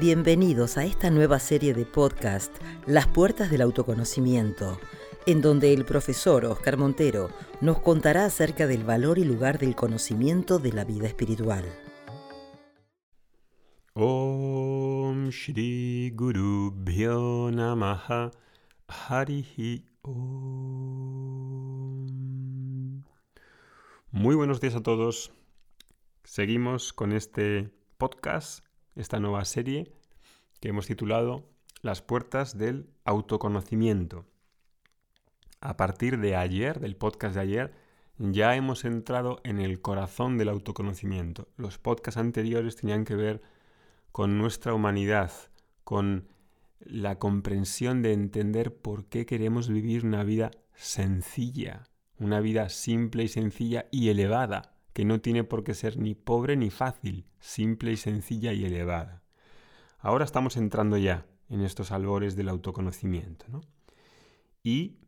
Bienvenidos a esta nueva serie de podcast, Las Puertas del Autoconocimiento, en donde el profesor Oscar Montero nos contará acerca del valor y lugar del conocimiento de la vida espiritual. Om Shri Guru Bhyo Namaha Harihi Om. Muy buenos días a todos. Seguimos con este podcast esta nueva serie que hemos titulado Las puertas del autoconocimiento. A partir de ayer, del podcast de ayer, ya hemos entrado en el corazón del autoconocimiento. Los podcasts anteriores tenían que ver con nuestra humanidad, con la comprensión de entender por qué queremos vivir una vida sencilla, una vida simple y sencilla y elevada, que no tiene por qué ser ni pobre ni fácil, simple y sencilla y elevada. Ahora estamos entrando ya en estos albores del autoconocimiento, ¿no? Y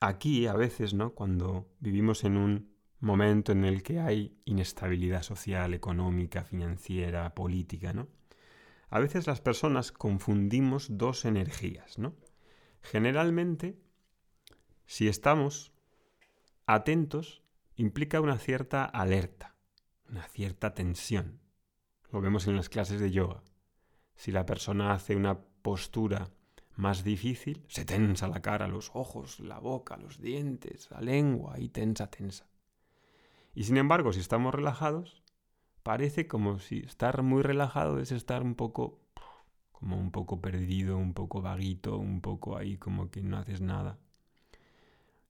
aquí a veces, ¿no? Cuando vivimos en un momento en el que hay inestabilidad social, económica, financiera, política, ¿no? A veces las personas confundimos dos energías, ¿no? Generalmente, si estamos atentos implica una cierta alerta, una cierta tensión. Lo vemos en las clases de yoga. Si la persona hace una postura más difícil, se tensa la cara, los ojos, la boca, los dientes, la lengua y tensa, tensa. Y sin embargo, si estamos relajados, parece como si estar muy relajado es estar un poco como un poco perdido, un poco vaguito, un poco ahí como que no haces nada.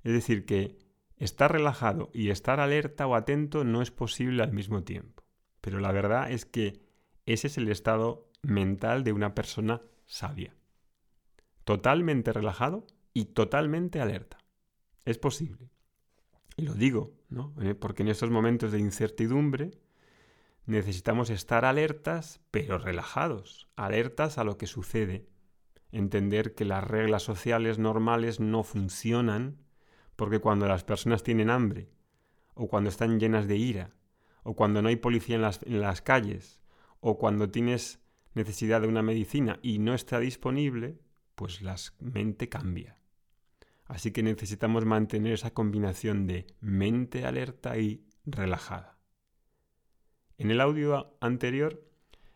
Es decir, que Estar relajado y estar alerta o atento no es posible al mismo tiempo. Pero la verdad es que ese es el estado mental de una persona sabia. Totalmente relajado y totalmente alerta. Es posible. Y lo digo, ¿no? Eh, porque en estos momentos de incertidumbre necesitamos estar alertas, pero relajados, alertas a lo que sucede. Entender que las reglas sociales normales no funcionan porque cuando las personas tienen hambre, o cuando están llenas de ira, o cuando no hay policía en las, calles, o cuando tienes necesidad de una medicina y no está disponible, pues la mente cambia. Así que necesitamos mantener esa combinación de mente alerta y relajada. En el audio anterior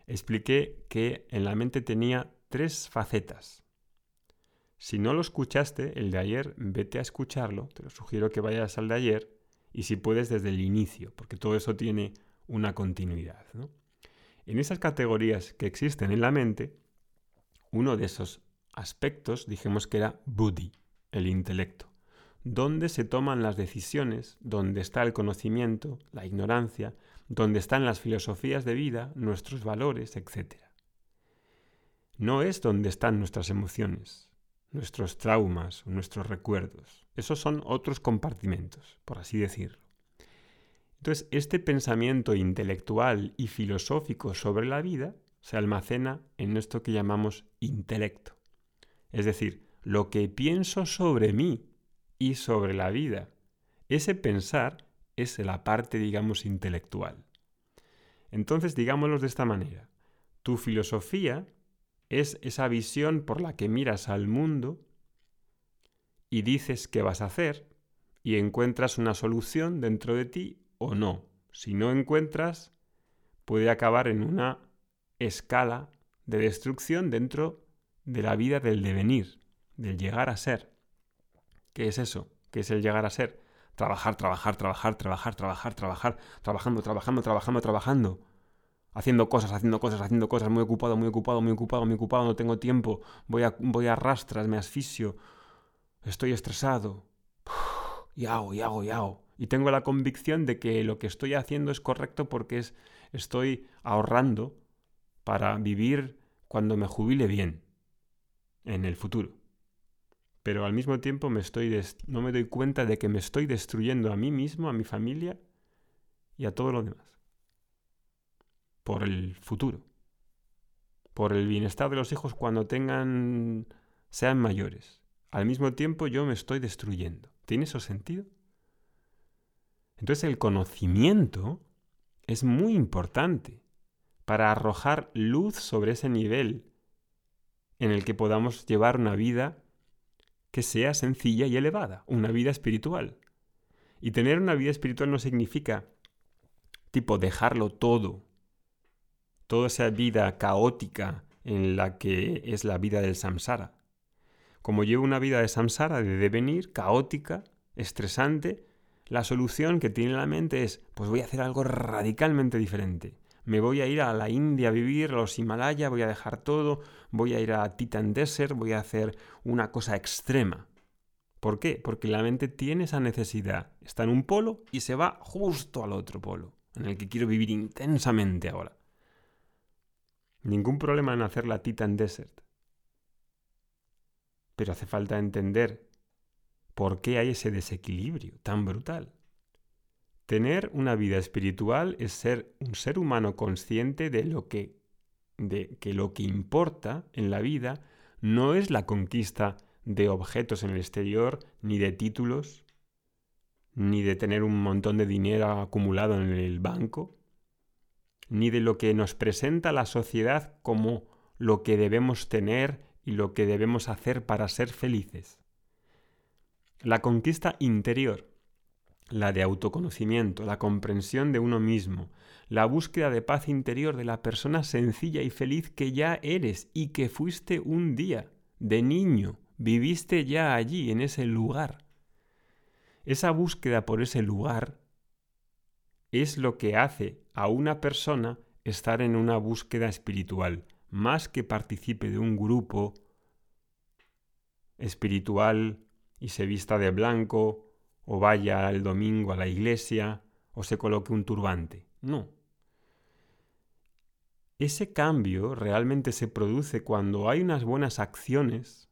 expliqué que en la mente tenía tres facetas. Si no lo escuchaste, el de ayer, vete a escucharlo, te lo sugiero que vayas al de ayer y si puedes desde el inicio, porque todo eso tiene una continuidad. En esas categorías que existen en la mente, uno de esos aspectos dijimos que era buddhi, el intelecto, donde se toman las decisiones, donde está el conocimiento, la ignorancia, donde están las filosofías de vida, nuestros valores, etc. No es donde están nuestras emociones, nuestros traumas, nuestros recuerdos. Esos son otros compartimentos, por así decirlo. Entonces, este pensamiento intelectual y filosófico sobre la vida se almacena en esto que llamamos intelecto. Es decir, lo que pienso sobre mí y sobre la vida. Ese pensar es la parte, digamos, intelectual. Entonces, digámoslo de esta manera. Tu filosofía es esa visión por la que miras al mundo y dices qué vas a hacer y encuentras una solución dentro de ti o no. Si no encuentras, puede acabar en una escala de destrucción dentro de la vida del devenir, del llegar a ser. ¿Qué es eso? ¿Qué es el llegar a ser? Trabajar, trabajar, trabajar, trabajar, trabajar, trabajar, trabajando, trabajando, trabajando, trabajando haciendo cosas, haciendo cosas, haciendo cosas, muy ocupado, muy ocupado, muy ocupado, muy ocupado, no tengo tiempo, voy a, voy a rastras, me asfixio, estoy estresado, y hago, y hago, y hago. Y tengo la convicción de que lo que estoy haciendo es correcto porque es, estoy ahorrando para vivir cuando me jubile bien en el futuro. Pero al mismo tiempo me estoy no me doy cuenta de que me estoy destruyendo a mí mismo, a mi familia y a todo lo demás por el futuro, por el bienestar de los hijos cuando tengan, sean mayores. Al mismo tiempo yo me estoy destruyendo. ¿Tiene eso sentido? Entonces el conocimiento es muy importante para arrojar luz sobre ese nivel en el que podamos llevar una vida que sea sencilla y elevada, una vida espiritual. Y tener una vida espiritual no significa, tipo, dejarlo todo, toda esa vida caótica en la que es la vida del samsara. Como llevo una vida de samsara, de devenir, caótica, estresante, la solución que tiene la mente es, pues voy a hacer algo radicalmente diferente. Me voy a ir a la India a vivir, a los Himalaya, voy a dejar todo, voy a ir a Titan Desert, voy a hacer una cosa extrema. ¿Por qué? Porque la mente tiene esa necesidad. Está en un polo y se va justo al otro polo, en el que quiero vivir intensamente ahora. Ningún problema en hacer la Titan Desert. Pero hace falta entender por qué hay ese desequilibrio tan brutal. Tener una vida espiritual es ser un ser humano consciente de lo que de que lo que importa en la vida no es la conquista de objetos en el exterior, ni de títulos, ni de tener un montón de dinero acumulado en el banco, ni de lo que nos presenta la sociedad como lo que debemos tener y lo que debemos hacer para ser felices. La conquista interior, la de autoconocimiento, la comprensión de uno mismo, la búsqueda de paz interior de la persona sencilla y feliz que ya eres y que fuiste un día, de niño, viviste ya allí, en ese lugar. Esa búsqueda por ese lugar es lo que hace a una persona estar en una búsqueda espiritual, más que participe de un grupo espiritual y se vista de blanco, o vaya el domingo a la iglesia, o se coloque un turbante. No. Ese cambio realmente se produce cuando hay unas buenas acciones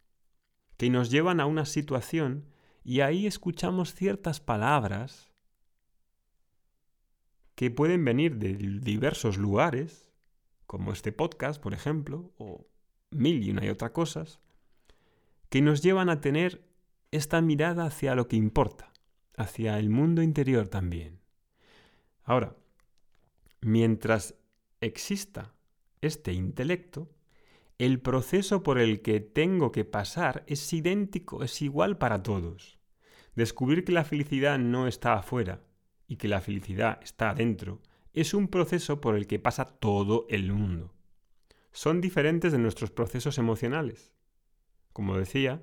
que nos llevan a una situación y ahí escuchamos ciertas palabras que pueden venir de diversos lugares, como este podcast, por ejemplo, o mil y una y otra cosas, que nos llevan a tener esta mirada hacia lo que importa, hacia el mundo interior también. Ahora, mientras exista este intelecto, el proceso por el que tengo que pasar es idéntico, es igual para todos. Descubrir que la felicidad no está afuera y que la felicidad está adentro es un proceso por el que pasa todo el mundo. Son diferentes de nuestros procesos emocionales. Como decía,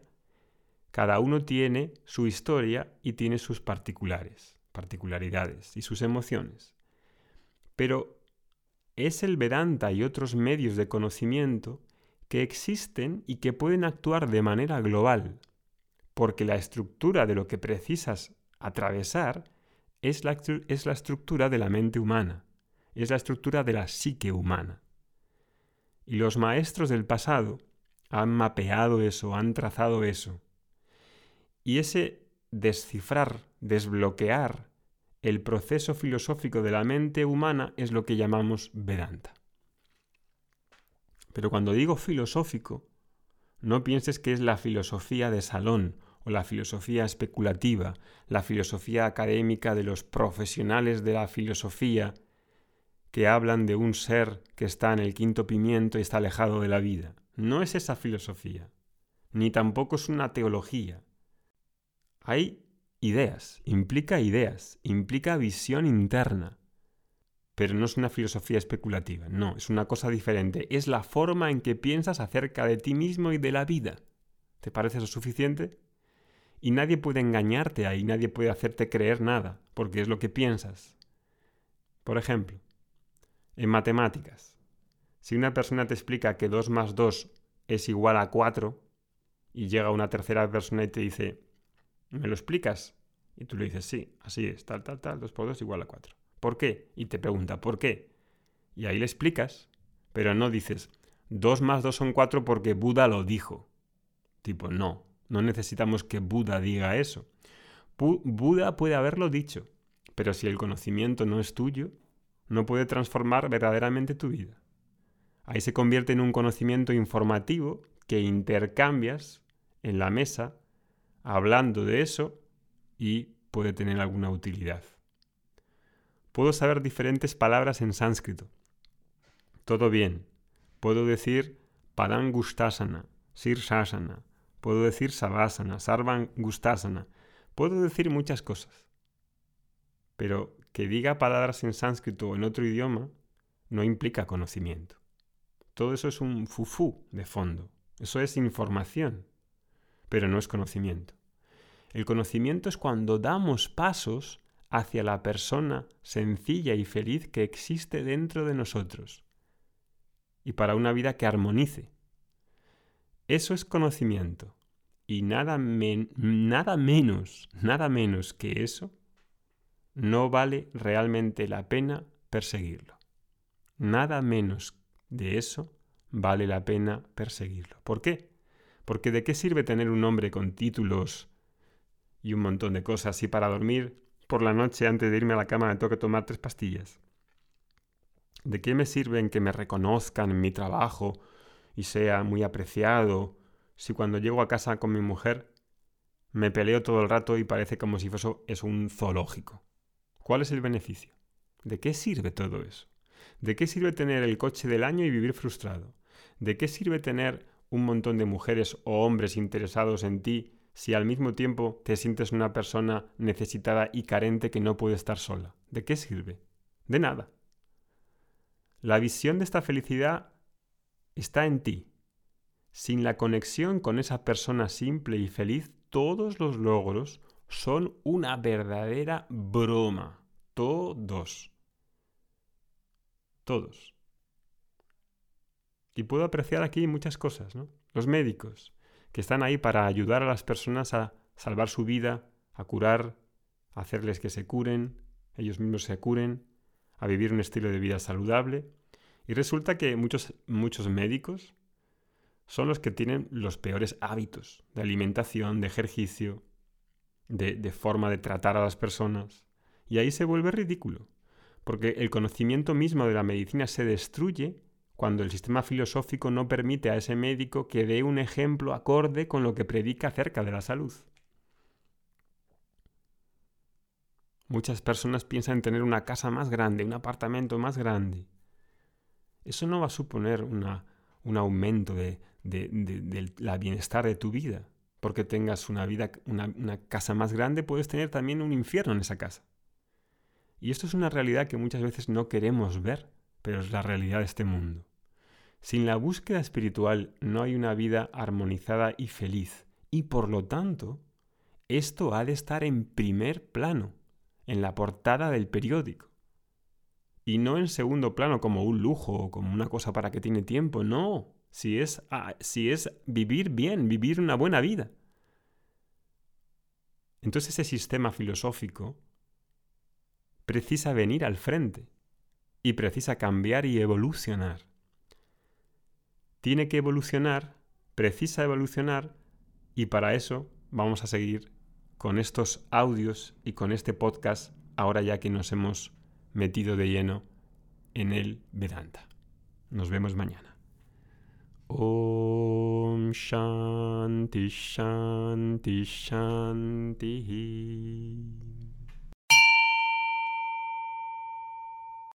cada uno tiene su historia y tiene sus particulares, particularidades y sus emociones. Pero es el Vedanta y otros medios de conocimiento que existen y que pueden actuar de manera global, porque la estructura de lo que precisas atravesar es la, es la estructura de la mente humana, es la estructura de la psique humana. Y los maestros del pasado han mapeado eso, han trazado eso. Y ese descifrar, desbloquear el proceso filosófico de la mente humana es lo que llamamos Vedanta. Pero cuando digo filosófico, no pienses que es la filosofía de salón o la filosofía especulativa, la filosofía académica de los profesionales de la filosofía que hablan de un ser que está en el quinto pimiento y está alejado de la vida. No es esa filosofía, ni tampoco es una teología. Hay ideas, implica ideas, implica visión interna pero no es una filosofía especulativa, no, es una cosa diferente, es la forma en que piensas acerca de ti mismo y de la vida. ¿Te parece eso suficiente? Y nadie puede engañarte ahí, nadie puede hacerte creer nada, porque es lo que piensas. Por ejemplo, en matemáticas, si una persona te explica que 2 más 2 es igual a 4, y llega una tercera persona y te dice, ¿me lo explicas? Y tú le dices, sí, así es, tal, tal, tal, 2 por 2 igual a 4. ¿Por qué? Y te pregunta, ¿por qué? Y ahí le explicas, pero no dices, 2 más 2 son 4 porque Buda lo dijo. Tipo, no, no necesitamos que Buda diga eso. Buda puede haberlo dicho, pero si el conocimiento no es tuyo, no puede transformar verdaderamente tu vida. Ahí se convierte en un conocimiento informativo que intercambias en la mesa hablando de eso y puede tener alguna utilidad puedo saber diferentes palabras en sánscrito. todo bien. Puedo decir Padang Gustasana, Sirsasana, puedo decir Savasana, Sarvan Gustasana, puedo decir muchas cosas. Pero que diga palabras en sánscrito o en otro idioma no implica conocimiento. Todo eso es un fufú de fondo. Eso es información, pero no es conocimiento. El conocimiento es cuando damos pasos hacia la persona sencilla y feliz que existe dentro de nosotros y para una vida que armonice. Eso es conocimiento. Y nada, nada menos, nada menos que eso, no vale realmente la pena perseguirlo. Nada menos de eso vale la pena perseguirlo. ¿Por qué? Porque ¿de qué sirve tener un hombre con títulos y un montón de cosas y para dormir por la noche antes de irme a la cama me tengo que tomar tres pastillas? ¿De qué me sirven que me reconozcan en mi trabajo y sea muy apreciado si cuando llego a casa con mi mujer me peleo todo el rato y parece como si fuese es un zoológico? ¿Cuál es el beneficio? ¿De qué sirve todo eso? ¿De qué sirve tener el coche del año y vivir frustrado? ¿De qué sirve tener un montón de mujeres o hombres interesados en ti si al mismo tiempo te sientes una persona necesitada y carente que no puede estar sola? ¿De qué sirve? De nada. La visión de esta felicidad está en ti. Sin la conexión con esa persona simple y feliz, todos los logros son una verdadera broma. Todos. Todos. Y puedo apreciar aquí muchas cosas, ¿no? Los médicos, que están ahí para ayudar a las personas a salvar su vida, a curar, a hacerles que se curen, ellos mismos se curen, a vivir un estilo de vida saludable. Y resulta que muchos, muchos médicos son los que tienen los peores hábitos de alimentación, de ejercicio, de, forma de tratar a las personas. Y ahí se vuelve ridículo, porque el conocimiento mismo de la medicina se destruye cuando el sistema filosófico no permite a ese médico que dé un ejemplo acorde con lo que predica acerca de la salud. Muchas personas piensan en tener una casa más grande, un apartamento más grande. Eso no va a suponer un aumento de, la bienestar de tu vida. Porque tengas una vida, una casa más grande, puedes tener también un infierno en esa casa. Y esto es una realidad que muchas veces no queremos ver pero es la realidad de este mundo. Sin la búsqueda espiritual no hay una vida armonizada y feliz, y por lo tanto, esto ha de estar en primer plano, en la portada del periódico. Y no en segundo plano como un lujo como una cosa para que tiene tiempo, no, si es, ah, si es vivir bien, vivir una buena vida. Entonces ese sistema filosófico precisa venir al frente y precisa cambiar y evolucionar. Tiene que evolucionar, precisa evolucionar y para eso vamos a seguir con estos audios y con este podcast ahora ya que nos hemos metido de lleno en el Vedanta. Nos vemos mañana. Om Shanti Shanti Shanti.